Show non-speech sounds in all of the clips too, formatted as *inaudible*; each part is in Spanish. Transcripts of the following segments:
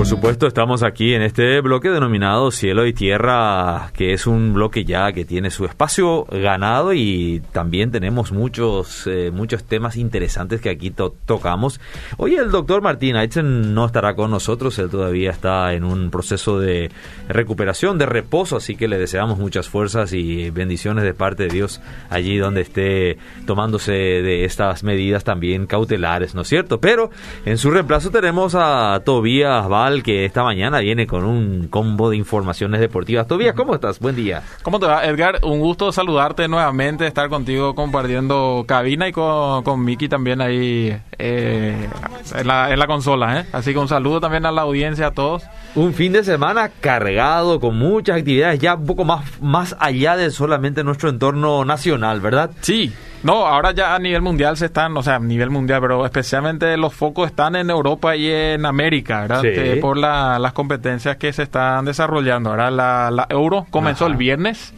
por supuesto, estamos aquí en este bloque denominado Cielo y Tierra, que es un bloque ya que tiene su espacio ganado y también tenemos muchos eh, muchos temas interesantes que aquí tocamos. Hoy el doctor Martín Aitzen no estará con nosotros, él todavía está en un proceso de recuperación, de reposo, así que le deseamos muchas fuerzas y bendiciones de parte de Dios allí donde esté tomándose de estas medidas también cautelares, ¿no es cierto? Pero en su reemplazo tenemos a Tobías Val que esta mañana viene con un combo de informaciones deportivas. Tobías, ¿cómo estás? Buen día. ¿Cómo te va, Edgar? Un gusto saludarte nuevamente, estar contigo compartiendo cabina y con, con Miki también ahí eh, en, la, en la consola. ¿eh? Así que un saludo también a la audiencia, a todos. Un fin de semana cargado con muchas actividades, ya un poco más, más allá de solamente nuestro entorno nacional, ¿verdad? Sí, no, ahora ya a nivel mundial se están, o sea, a nivel mundial, pero especialmente los focos están en Europa y en América, ¿verdad? Sí. por las competencias que se están desarrollando. Ahora la, Euro comenzó el viernes.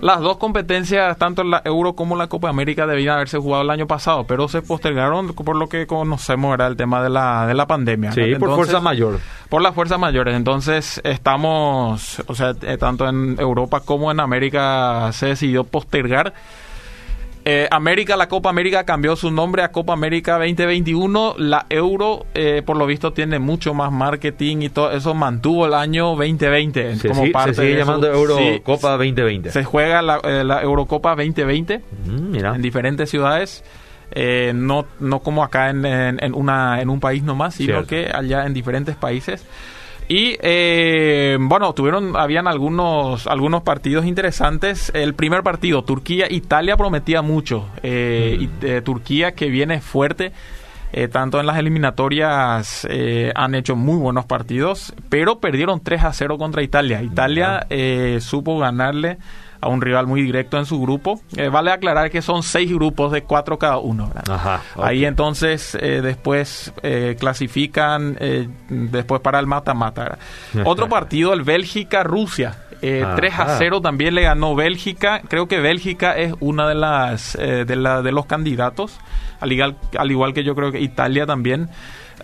Las dos competencias, tanto la Euro como la Copa América, debían haberse jugado el año pasado, pero se postergaron por lo que conocemos, era el tema de la, de la pandemia. Sí, por fuerza mayor. Por las fuerzas mayores. Entonces, estamos, o sea, eh, tanto en Europa como en América se decidió postergar eh, América, la Copa América cambió su nombre a Copa América 2021. La Euro, eh, por lo visto, tiene mucho más marketing y todo eso mantuvo el año 2020 se, como parte se sigue llamando Eurocopa 2020. Se juega la, eh, Eurocopa 2020 mm, en diferentes ciudades. no, no como acá en, una, en un país nomás, sino que allá en diferentes países. Y eh, bueno, tuvieron, habían algunos, algunos partidos interesantes. El primer partido, Turquía-Italia, prometía mucho. Eh, mm. y, Turquía que viene fuerte. Eh, tanto en las eliminatorias han hecho muy buenos partidos, pero perdieron 3 a 0 contra Italia. Italia supo ganarle a un rival muy directo en su grupo. Eh, vale aclarar que son seis grupos de cuatro cada uno. Ahí entonces eh, después eh, clasifican después para el mata-mata. Otro partido, el Bélgica-Rusia. 3 a 0 también le ganó Bélgica. Creo que Bélgica es una de las de, la, de los candidatos, al igual, al igual que yo creo que Italia también.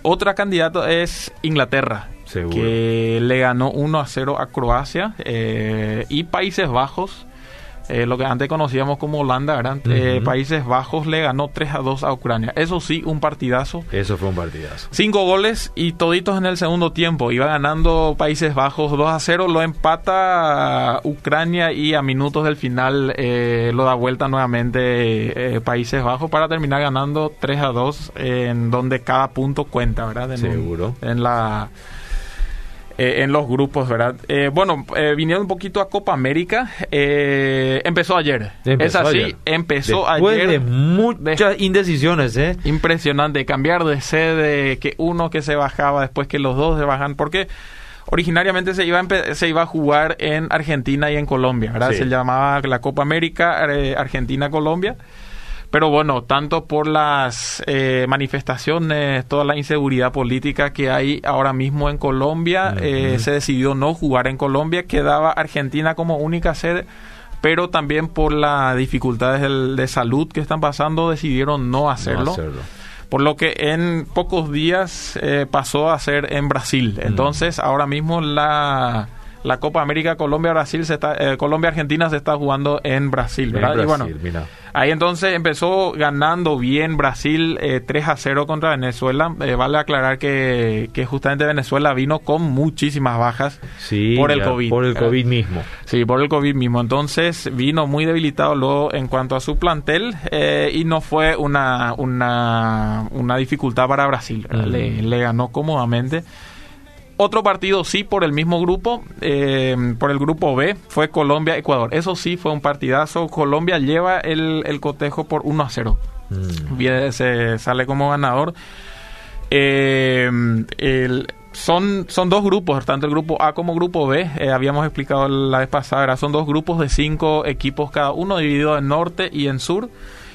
Otra candidato es Inglaterra que le ganó 1 a 0 a Croacia eh, y Países Bajos. Eh, lo que antes conocíamos como Holanda, ¿verdad? Eh, Países Bajos le ganó 3 a 2 a Ucrania. Eso sí, un partidazo. Eso fue un partidazo. Cinco goles y toditos en el segundo tiempo. Iba ganando Países Bajos 2 a 0. Lo empata Ucrania y a minutos del final lo da vuelta nuevamente Países Bajos para terminar ganando 3 a 2 en donde cada punto cuenta, ¿verdad? Seguro. en la eh, en los grupos, ¿verdad? Eh, bueno, eh, viniendo un poquito a Copa América, eh, empezó ayer. es así, empezó Después ayer. de muchas indecisiones, ¿eh? Impresionante, cambiar de sede, que uno que se bajaba, después que los dos se bajan, porque originariamente se iba a, se iba a jugar en Argentina y en Colombia, ¿verdad? Se llamaba la Copa América Argentina-Colombia. Pero bueno, tanto por las eh, manifestaciones, toda la inseguridad política que hay ahora mismo en Colombia, eh, se decidió no jugar en Colombia, quedaba Argentina como única sede pero también por las dificultades de, salud que están pasando decidieron no hacerlo. Por lo que en pocos días eh, pasó a ser en Brasil. Entonces, ahora mismo la, la Copa América Colombia-Brasil, se está, Colombia-Argentina se está jugando en Brasil. ¿verdad? y bueno, Ahí entonces empezó ganando bien Brasil 3 eh, a 0 contra Venezuela. Eh, vale aclarar que, que, justamente Venezuela vino con muchísimas bajas por el COVID. Por el COVID mismo. Sí, por el COVID mismo. Entonces vino muy debilitado luego en cuanto a su plantel eh, y no fue una, una, una dificultad para Brasil. Le, le ganó cómodamente. Otro partido sí por el mismo grupo, eh, por el grupo B, fue Colombia-Ecuador. Eso sí fue un partidazo. Colombia lleva el, cotejo por 1 a 0. Mm. se sale como ganador. Eh, son, son dos grupos, tanto el grupo A como el grupo B. Eh, habíamos explicado la vez pasada, son dos grupos de cinco equipos cada uno, dividido en norte y en sur.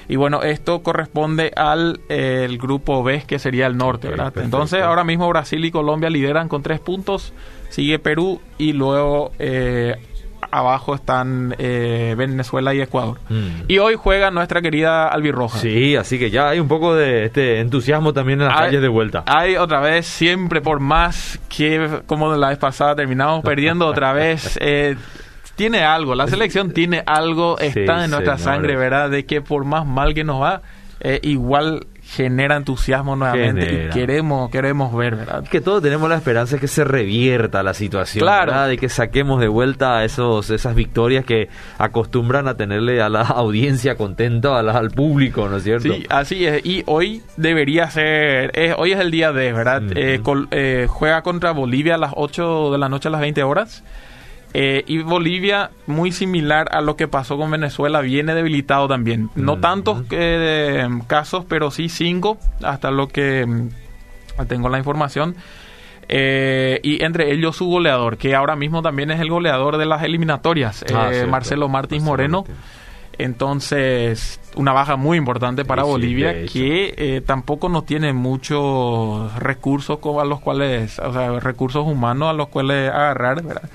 Y bueno, esto corresponde al el grupo B, que sería el norte, ¿verdad? Entonces, ahora mismo Brasil y Colombia lideran con tres puntos, sigue Perú y luego eh, abajo están eh, Venezuela y Ecuador. Mm. Y hoy juega nuestra querida Albirroja. Sí, así que ya hay un poco de este entusiasmo también en las calles de vuelta. Hay otra vez, siempre por más que como la vez pasada terminamos perdiendo otra vez. *laughs* Eh, tiene algo, la selección tiene algo, está en nuestra sangre, ¿verdad? De que por más mal que nos va, eh, igual genera entusiasmo nuevamente y queremos queremos ver, ¿verdad? Que todos tenemos la esperanza de que se revierta la situación, claro. De que saquemos de vuelta esos esas victorias que acostumbran a tenerle a la *laughs* audiencia contenta, al público, ¿no es cierto? Sí, así es. Y hoy debería ser, hoy es el día de, ¿verdad? Eh, eh, juega contra Bolivia a las 8 de la noche a las 20 horas. Eh, y Bolivia, muy similar a lo que pasó con Venezuela, viene debilitado también. No tantos eh, casos, pero sí cinco, hasta lo que mm, tengo la información. Eh, y entre ellos su goleador, que ahora mismo también es el goleador de las eliminatorias, ah, Marcelo Martins Moreno. Entonces, una baja muy importante para Bolivia que tampoco no tiene muchos recursos a los cuales, o sea, recursos humanos a los cuales agarrar, ¿verdad?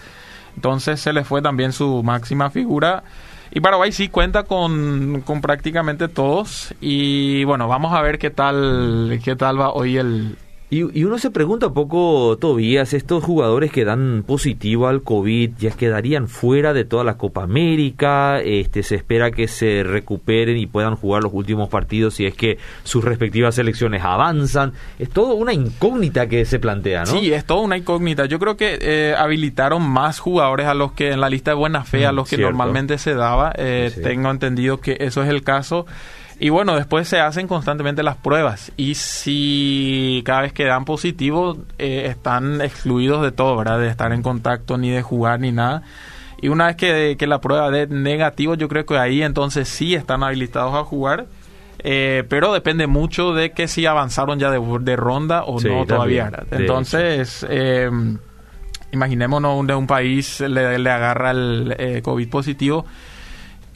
Entonces se le fue también su máxima figura. Y Paraguay sí cuenta con, con prácticamente todos. Y bueno, vamos a ver qué tal, qué tal va hoy el, y, uno se pregunta un poco, Tobías, estos jugadores que dan positivo al COVID ya quedarían fuera de toda la Copa América, este, se espera que se recuperen y puedan jugar los últimos partidos si es que sus respectivas selecciones avanzan. Es todo una incógnita que se plantea, ¿no? Sí, es toda una incógnita. Yo creo que eh, habilitaron más jugadores a los que en la lista de buena fe, a mm, los que normalmente se daba. Eh, tengo entendido que eso es el caso. Y bueno, después se hacen constantemente las pruebas y si cada vez que dan positivo eh, están excluidos de todo, ¿verdad? De estar en contacto ni de jugar ni nada. Y una vez que, la prueba de negativo, yo creo que ahí entonces sí están habilitados a jugar. Eh, pero depende mucho de que si avanzaron ya de, ronda o no todavía. Entonces, eh, imaginémonos de un país le, le agarra el eh, COVID positivo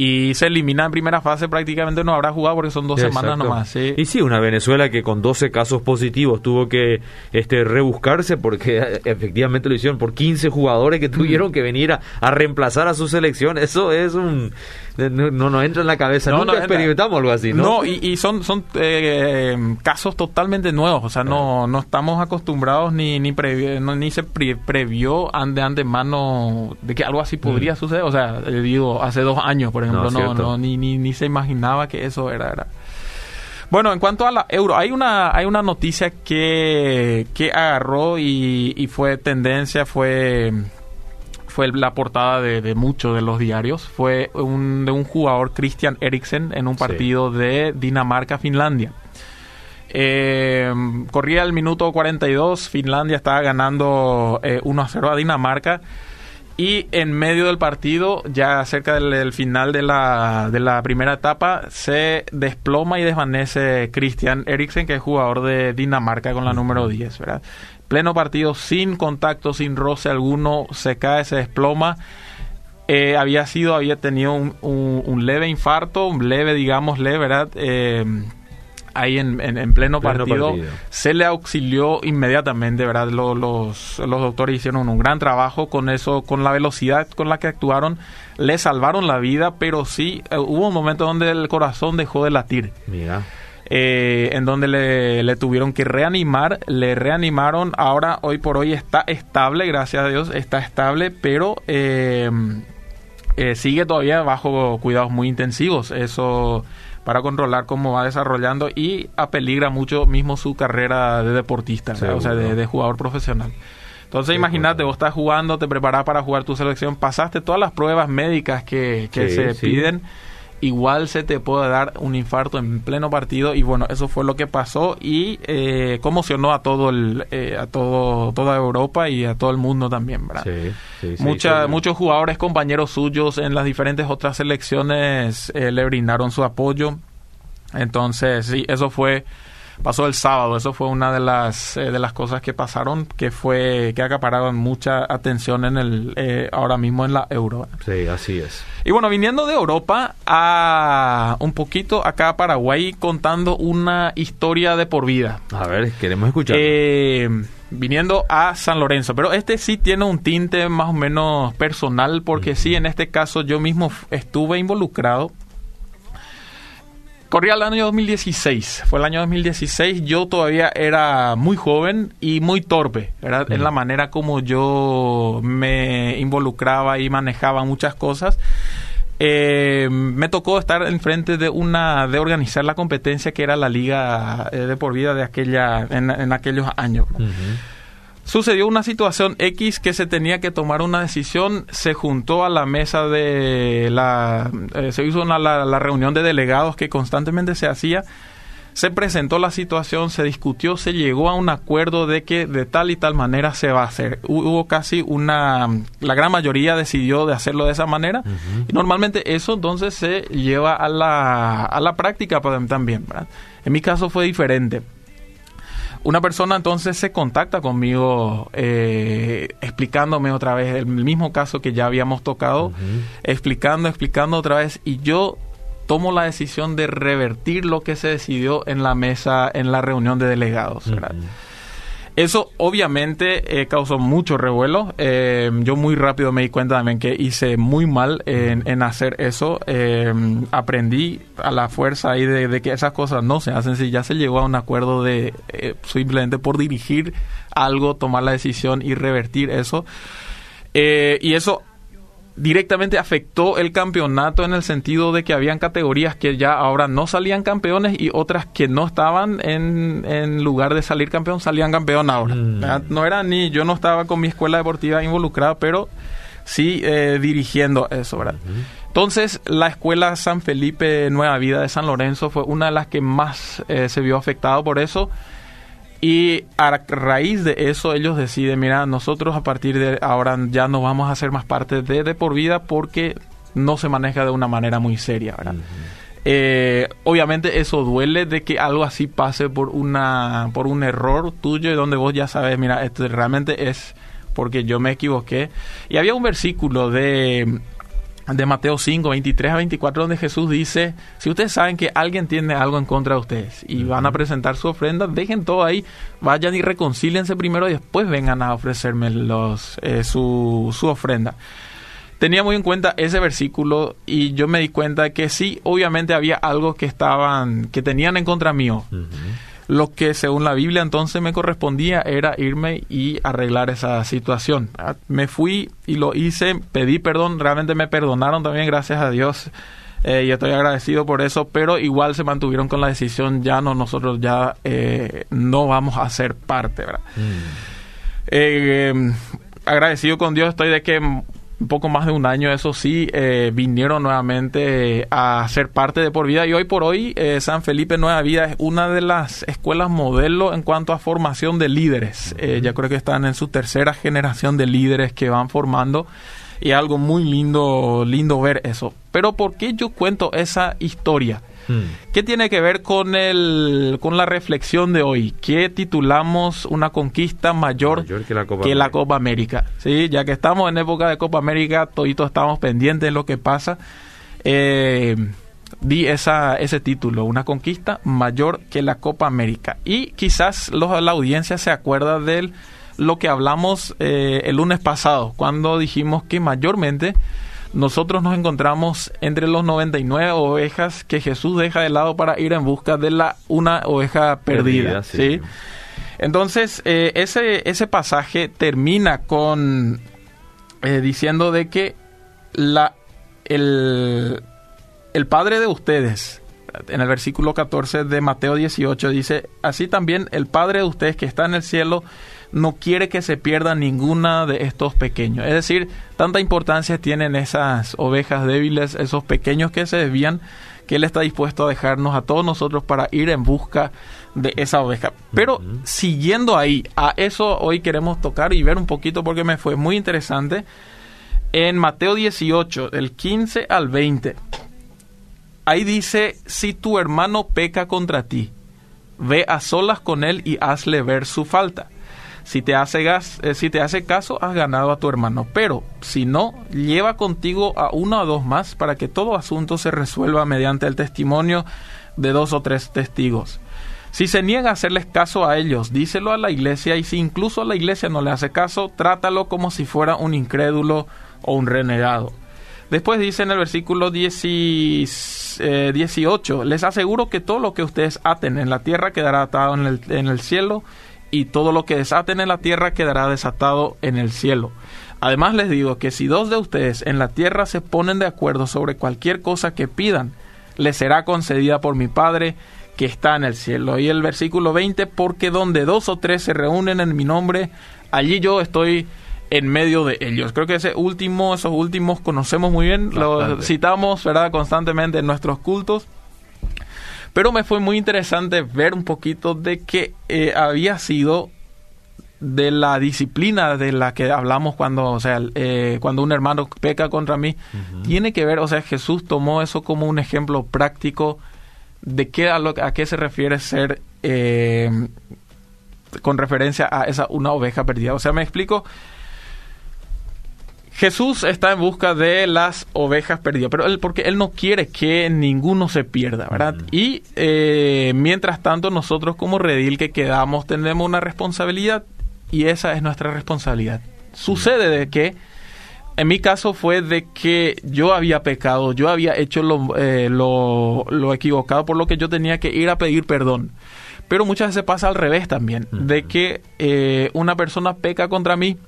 y se elimina en primera fase, prácticamente no habrá jugado porque son dos semanas nomás. Y sí, una Venezuela que con 12 casos positivos tuvo que este rebuscarse porque efectivamente lo hicieron por 15 jugadores que tuvieron que venir a, reemplazar a su selección. Eso es un... No nos entra en la cabeza, no, nunca experimentamos algo así, ¿no? No, y, son, son eh, casos totalmente nuevos, o sea, no, no estamos acostumbrados ni ni, ni se previó de antemano de que algo así podría mm. suceder, o sea, digo, hace dos años, por ejemplo no, no, ni, ni, ni, se imaginaba que eso era, era. Bueno, en cuanto a la euro, hay una, hay una noticia que, que agarró y, y fue tendencia, fue, fue la portada de, muchos de los diarios. Fue un, de un jugador, Christian Eriksen, en un partido de Dinamarca-Finlandia. Eh, corría el minuto 42, Finlandia estaba ganando 1 eh, a 0 a Dinamarca y en medio del partido, ya cerca del, final de la, de la, primera etapa, se desploma y desvanece Christian Eriksen, que es jugador de Dinamarca con la número 10, ¿verdad? Pleno partido, sin contacto, sin roce alguno, se cae, se desploma. Eh, había sido, había tenido un, un, leve infarto, un leve, digamos, leve, ¿verdad? Eh, ahí en, en, pleno, partido, se le auxilió inmediatamente, ¿verdad? Los, los, los, doctores hicieron un gran trabajo con eso, con la velocidad con la que actuaron, le salvaron la vida, pero sí eh, hubo un momento donde el corazón dejó de latir. Mira. Eh, en donde le, le, tuvieron que reanimar, le reanimaron, ahora hoy por hoy está estable, gracias a Dios, está estable, pero eh, sigue todavía bajo cuidados muy intensivos, eso para controlar cómo va desarrollando y apeligra mucho mismo su carrera de deportista, o sea, de, jugador profesional. Entonces, imagínate, vos estás jugando, te preparas para jugar tu selección, pasaste todas las pruebas médicas que, se piden igual se te puede dar un infarto en pleno partido y bueno eso fue lo que pasó y eh, conmocionó a todo el eh, a todo toda Europa y a todo el mundo también ¿verdad? muchos jugadores compañeros suyos en las diferentes otras selecciones eh, le brindaron su apoyo entonces sí eso fue pasó el sábado. Eso fue una de las, eh, de las cosas que pasaron, que fue que acapararon mucha atención en el eh, ahora mismo en la euro. Sí, así es. Y bueno, viniendo de Europa a un poquito acá a Paraguay contando una historia de por vida. A ver, queremos escuchar. Eh, viniendo a San Lorenzo. Pero este sí tiene un tinte más o menos personal, porque sí, en este caso yo mismo estuve involucrado. Corría el año 2016, fue el año 2016, yo todavía era muy joven y muy torpe, era en la manera como yo me involucraba y manejaba muchas cosas. Eh, me tocó estar enfrente de una de organizar la competencia que era la liga eh, de por vida de aquella en, aquellos años sucedió una situación X que se tenía que tomar una decisión, se juntó a la mesa de la, eh, se hizo una, la, reunión de delegados que constantemente se hacía, se presentó la situación, se discutió, se llegó a un acuerdo de que de tal y tal manera se va a hacer. Hubo casi una, la gran mayoría decidió de hacerlo de esa manera y normalmente eso entonces se lleva a la, a la práctica también. En mi caso fue diferente una persona entonces se contacta conmigo eh, explicándome otra vez el mismo caso que ya habíamos tocado, explicando, explicando otra vez y yo tomo la decisión de revertir lo que se decidió en la mesa, en la reunión de delegados. Eso obviamente eh, causó mucho revuelo. Eh, yo muy rápido me di cuenta también que hice muy mal en, hacer eso. Eh, aprendí a la fuerza ahí de, que esas cosas no se hacen si ya se llegó a un acuerdo de simplemente por dirigir algo, tomar la decisión y revertir eso. y eso directamente afectó el campeonato en el sentido de que habían categorías que ya ahora no salían campeones y otras que no estaban en, en lugar de salir campeón salían campeón ahora. Mm. No era ni yo no estaba con mi escuela deportiva involucrada, pero sí eh, dirigiendo eso, ¿verdad? Entonces, la escuela San Felipe Nueva Vida de San Lorenzo fue una de las que más eh, se vio afectado por eso. Y a raíz de eso ellos deciden, mira, nosotros a partir de ahora ya no vamos a hacer más parte de De por vida porque no se maneja de una manera muy seria, ¿verdad? Eh, obviamente eso duele de que algo así pase por una por un error tuyo y donde vos ya sabes, mira, esto realmente es porque yo me equivoqué. Y había un versículo de de Mateo 5, 23 a 24, donde Jesús dice, si ustedes saben que alguien tiene algo en contra de ustedes y van a presentar su ofrenda, dejen todo ahí, vayan y reconcíliense primero y después vengan a ofrecerme los, eh, su, su ofrenda. Tenía muy en cuenta ese versículo y yo me di cuenta que sí, obviamente había algo que estaban, que tenían en contra mío. Lo que según la Biblia entonces me correspondía era irme y arreglar esa situación. Ah, me fui y lo hice, pedí perdón, realmente me perdonaron también, gracias a Dios. Eh, y estoy agradecido por eso, pero igual se mantuvieron con la decisión, ya no, nosotros ya eh, no vamos a ser parte, ¿verdad? Mm. Eh, agradecido con Dios estoy de que un poco más de un año, eso sí, eh, vinieron nuevamente a ser parte de Por Vida y hoy por hoy eh, San Felipe Nueva Vida es una de las escuelas modelo en cuanto a formación de líderes. Eh, ya creo que están en su tercera generación de líderes que van formando y algo muy lindo, lindo ver eso. Pero ¿por qué yo cuento esa historia? Hmm. ¿Qué tiene que ver con, el, con la reflexión de hoy? ¿Qué titulamos una conquista mayor, que, la Copa, América. ¿Sí? Ya que estamos en época de Copa América, toditos estamos pendientes de lo que pasa. Eh, di esa, ese título, una conquista mayor que la Copa América. Y quizás los, la audiencia se acuerda de lo que hablamos eh, el lunes pasado, cuando dijimos que mayormente nosotros nos encontramos entre los 99 ovejas que Jesús deja de lado para ir en busca de la una oveja perdida. sí. Entonces, eh, ese, ese pasaje termina con eh, diciendo de que la, el, el Padre de ustedes, en el versículo 14 de Mateo 18, dice, así también el Padre de ustedes que está en el cielo no quiere que se pierda ninguna de estos pequeños. Es decir, tanta importancia tienen esas ovejas débiles, esos pequeños que se desvían, que Él está dispuesto a dejarnos a todos nosotros para ir en busca de esa oveja. Pero siguiendo ahí, a eso hoy queremos tocar y ver un poquito porque me fue muy interesante. En Mateo 18, del 15 al 20, ahí dice, si tu hermano peca contra ti, ve a solas con él y hazle ver su falta si te, hace gas, eh, si te hace caso, has ganado a tu hermano. Pero si no, lleva contigo a uno o dos más para que todo asunto se resuelva mediante el testimonio de dos o tres testigos. Si se niega a hacerles caso a ellos, díselo a la iglesia y si incluso a la iglesia no le hace caso, trátalo como si fuera un incrédulo o un renegado. Después dice en el versículo 18, eh, les aseguro que todo lo que ustedes aten en la tierra quedará atado en el, en el cielo y todo lo que desaten en la tierra quedará desatado en el cielo. Además les digo que si dos de ustedes en la tierra se ponen de acuerdo sobre cualquier cosa que pidan, les será concedida por mi Padre que está en el cielo. Y el versículo 20, porque donde dos o tres se reúnen en mi nombre, allí yo estoy en medio de ellos. Creo que ese último, esos últimos conocemos muy bien, los citamos, ¿verdad?, constantemente en nuestros cultos. Pero me fue muy interesante ver un poquito de que eh, había sido de la disciplina de la que hablamos cuando, o sea, eh, cuando un hermano peca contra mí, tiene que ver, o sea, Jesús tomó eso como un ejemplo práctico de qué a, lo, a qué se refiere ser eh, con referencia a esa una oveja perdida. O sea, me explico. Jesús está en busca de las ovejas perdidas, pero él, porque él no quiere que ninguno se pierda, ¿verdad? Y eh, mientras tanto nosotros como redil que quedamos tenemos una responsabilidad y esa es nuestra responsabilidad. Sucede de que en mi caso fue de que yo había pecado, yo había hecho lo, eh, lo, equivocado, por lo que yo tenía que ir a pedir perdón. Pero muchas veces pasa al revés también, de que eh, una persona peca contra mí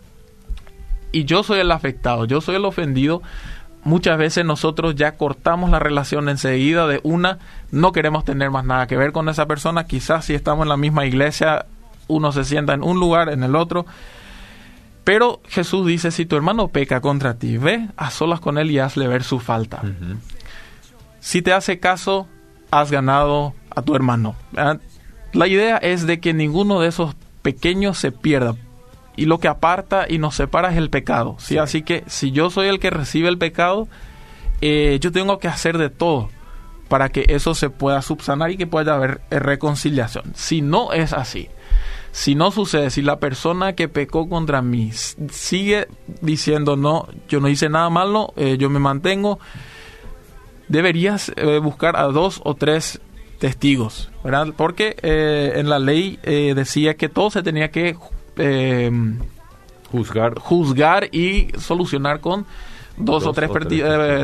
y yo soy el afectado, yo soy el ofendido. Muchas veces nosotros ya cortamos la relación enseguida de una, no queremos tener más nada que ver con esa persona, quizás si estamos en la misma iglesia, uno se sienta en un lugar, en el otro, pero Jesús dice, si tu hermano peca contra ti, ve a solas con él y hazle ver su falta. Si te hace caso, has ganado a tu hermano. La idea es de que ninguno de esos pequeños se pierda. Y lo que aparta y nos separa es el pecado. ¿sí? Así que si yo soy el que recibe el pecado, eh, yo tengo que hacer de todo para que eso se pueda subsanar y que pueda haber reconciliación. Si no es así, si no sucede, si la persona que pecó contra mí sigue diciendo no, yo no hice nada malo, eh, yo me mantengo, deberías eh, buscar a dos o tres testigos, ¿verdad? Porque eh, en la ley decía que todo se tenía que juzgar. juzgar y solucionar con dos, o tres,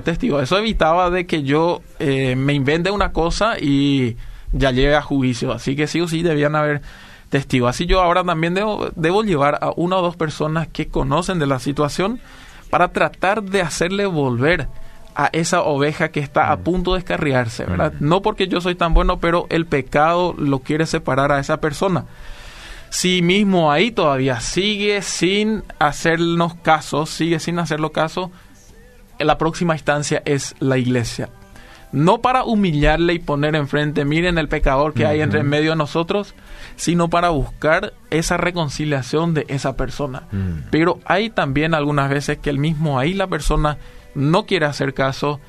testigos. Eso evitaba de que yo me invente una cosa y ya llegue a juicio. Así que sí o sí debían haber testigo. Así yo ahora también debo, debo llevar a una o dos personas que conocen de la situación para tratar de hacerle volver a esa oveja que está a mm. punto de escarriarse, ¿verdad? Mm. No porque yo soy tan bueno, pero el pecado lo quiere separar a esa persona. Si mismo ahí todavía sigue sin hacernos caso, sigue sin hacerlo caso, la próxima instancia es la iglesia. No para humillarle y poner enfrente, miren el pecador que hay entre medio de nosotros, sino para buscar esa reconciliación de esa persona. Mm. Pero hay también algunas veces que el mismo ahí la persona no quiere hacer caso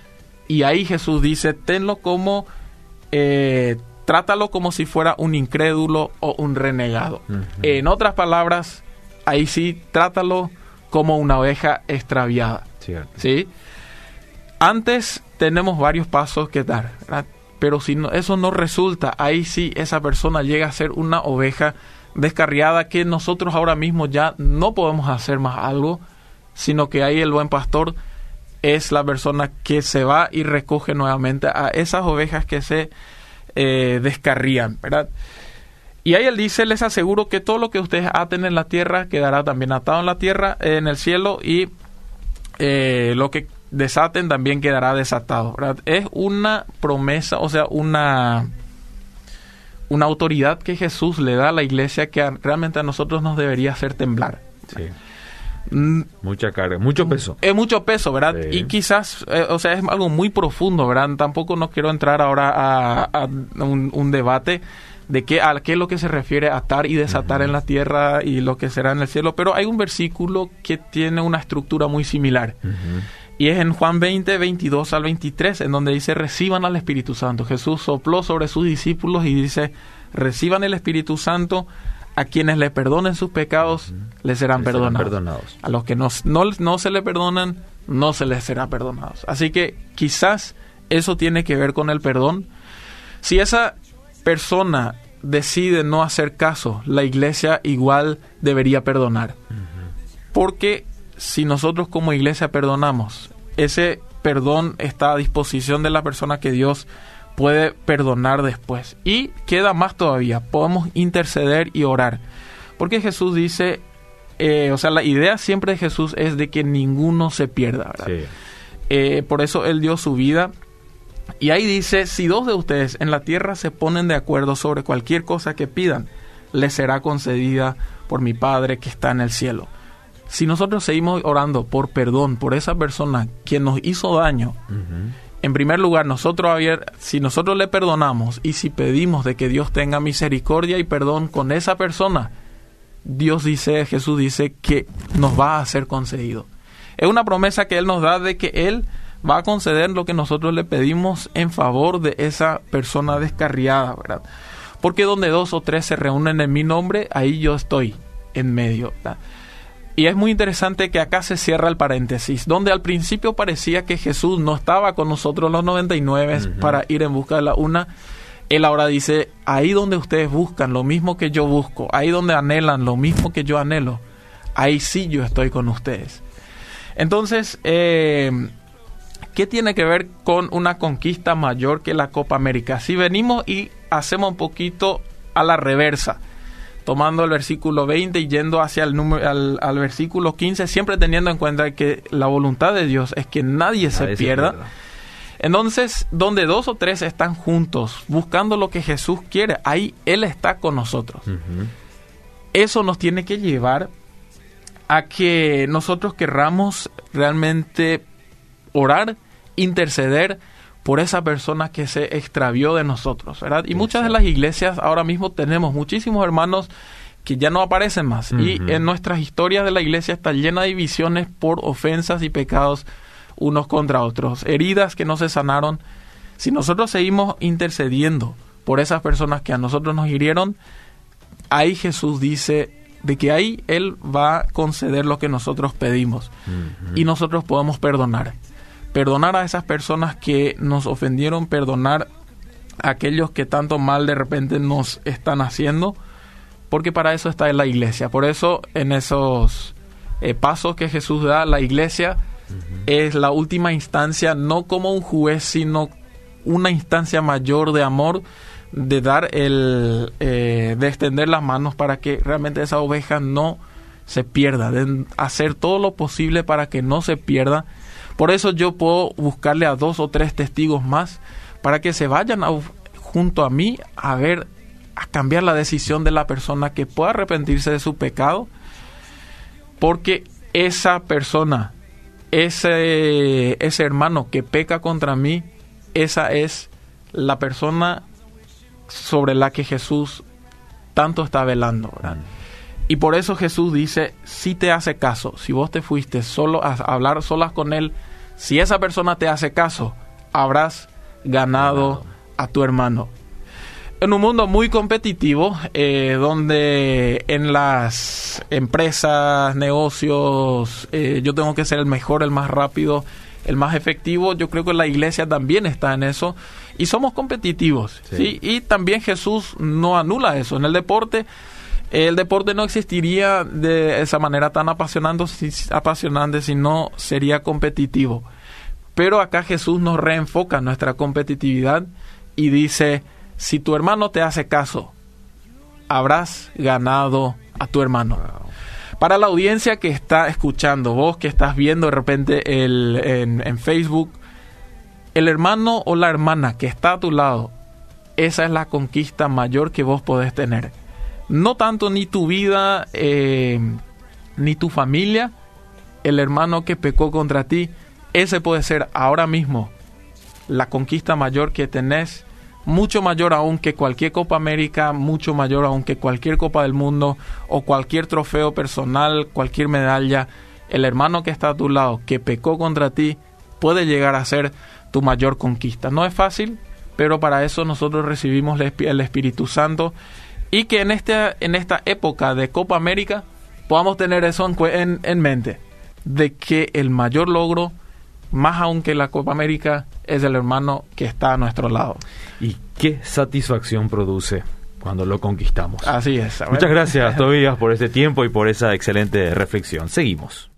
y ahí Jesús dice, tenlo como, eh, trátalo como si fuera un incrédulo o un renegado. En otras palabras, ahí sí, trátalo como una oveja extraviada. ¿Sí? Antes tenemos varios pasos que dar. Pero si no, eso no resulta, ahí sí esa persona llega a ser una oveja descarriada que nosotros ahora mismo ya no podemos hacer más algo, sino que ahí el buen pastor es la persona que se va y recoge nuevamente a esas ovejas que se eh, descarrían, ¿verdad? Y ahí él dice, les aseguro que todo lo que ustedes aten en la tierra quedará también atado en la tierra, en el cielo, y eh, lo que desaten también quedará desatado. Es una promesa, o sea, una, una autoridad que Jesús le da a la iglesia que realmente a nosotros nos debería hacer temblar. Mm. Mucha carga, mucho peso. Es mucho peso, ¿verdad? Y quizás, eh, o sea, es algo muy profundo, ¿verdad? Tampoco no quiero entrar ahora a, un, debate de qué, a qué es lo que se refiere a atar y desatar en la tierra y lo que será en el cielo, pero hay un versículo que tiene una estructura muy similar. Y es en Juan 20, 22 al 23, en donde dice, reciban al Espíritu Santo. Jesús sopló sobre sus discípulos y dice, reciban el Espíritu Santo, a quienes le perdonen sus pecados, les serán, perdonados. A los que no, no, se le perdonan, no se les será perdonados. Así que quizás eso tiene que ver con el perdón. Si esa persona decide no hacer caso, la iglesia igual debería perdonar. Porque si nosotros como iglesia perdonamos, ese perdón está a disposición de la persona que Dios puede perdonar después. Y queda más todavía, podemos interceder y orar. Porque Jesús dice, eh, o sea, la idea siempre de Jesús es de que ninguno se pierda, eh, por eso Él dio su vida. Y ahí dice, si dos de ustedes en la tierra se ponen de acuerdo sobre cualquier cosa que pidan, les será concedida por mi Padre que está en el cielo. Si nosotros seguimos orando por perdón por esa persona quien nos hizo daño, en primer lugar, nosotros si nosotros le perdonamos y si pedimos de que Dios tenga misericordia y perdón con esa persona, Dios dice, Jesús dice que nos va a ser concedido. Es una promesa que Él nos da de que Él va a conceder lo que nosotros le pedimos en favor de esa persona descarriada, ¿verdad? Porque donde dos o tres se reúnen en mi nombre, ahí yo estoy en medio. Y es muy interesante que acá se cierra el paréntesis, donde al principio parecía que Jesús no estaba con nosotros los 99 para ir en busca de la una, él ahora dice, ahí donde ustedes buscan lo mismo que yo busco, ahí donde anhelan lo mismo que yo anhelo, ahí sí yo estoy con ustedes. Entonces, eh, ¿qué tiene que ver con una conquista mayor que la Copa América? Si venimos y hacemos un poquito a la reversa, tomando el versículo 20 y yendo hacia el número, al, versículo 15, siempre teniendo en cuenta que la voluntad de Dios es que nadie, se pierda. entonces, donde dos o tres están juntos buscando lo que Jesús quiere, ahí Él está con nosotros. Eso nos tiene que llevar a que nosotros querramos realmente orar, interceder por esa persona que se extravió de nosotros, ¿verdad? Y muchas de las iglesias ahora mismo tenemos muchísimos hermanos que ya no aparecen más. Y en nuestras historias de la iglesia está llena de divisiones por ofensas y pecados unos contra otros, heridas que no se sanaron. Si nosotros seguimos intercediendo por esas personas que a nosotros nos hirieron, ahí Jesús dice de que ahí Él va a conceder lo que nosotros pedimos y nosotros podemos perdonar. Perdonar a esas personas que nos ofendieron, perdonar a aquellos que tanto mal de repente nos están haciendo, porque para eso está en la iglesia. Por eso en esos eh, pasos que Jesús da, la iglesia es la última instancia, no como un juez, sino una instancia mayor de amor, de dar el, eh, de extender las manos para que realmente esa oveja no se pierda, de hacer todo lo posible para que no se pierda. Por eso yo puedo buscarle a dos o tres testigos más para que se vayan junto a mí a ver, a cambiar la decisión de la persona que pueda arrepentirse de su pecado, porque esa persona ese, ese hermano que peca contra mí, esa es la persona sobre la que Jesús tanto está velando. Y por eso Jesús dice, si te hace caso, si vos te fuiste solo a hablar solas con Él, si esa persona te hace caso, habrás ganado a tu hermano en un mundo muy competitivo, eh, donde en las empresas, negocios, eh, yo tengo que ser el mejor, el más rápido, el más efectivo. Yo creo que la iglesia también está en eso. Y somos competitivos. Sí. Y también Jesús no anula eso. En el deporte, el deporte no existiría de esa manera tan apasionante, apasionante si no sería competitivo. Pero acá Jesús nos reenfoca nuestra competitividad y dice, si tu hermano te hace caso, habrás ganado a tu hermano. Para la audiencia que está escuchando, vos que estás viendo de repente el, en, Facebook, el hermano o la hermana que está a tu lado, esa es la conquista mayor que vos podés tener. No tanto ni tu vida, eh, ni tu familia, el hermano que pecó contra ti, ese puede ser ahora mismo la conquista mayor que tenés mucho mayor aún que cualquier Copa América, mucho mayor aún que cualquier Copa del Mundo o cualquier trofeo personal, cualquier medalla. El hermano que está a tu lado, que pecó contra ti, puede llegar a ser tu mayor conquista. No es fácil, pero para eso nosotros recibimos el Espíritu Santo y que en, este, en esta época de Copa América podamos tener eso en, en mente, de que el mayor logro, más aún que la Copa América, es el hermano que está a nuestro lado. ¿Y qué satisfacción produce cuando lo conquistamos. Así es. Muchas gracias, *laughs* Tobías, por este tiempo y por esa excelente reflexión. Seguimos.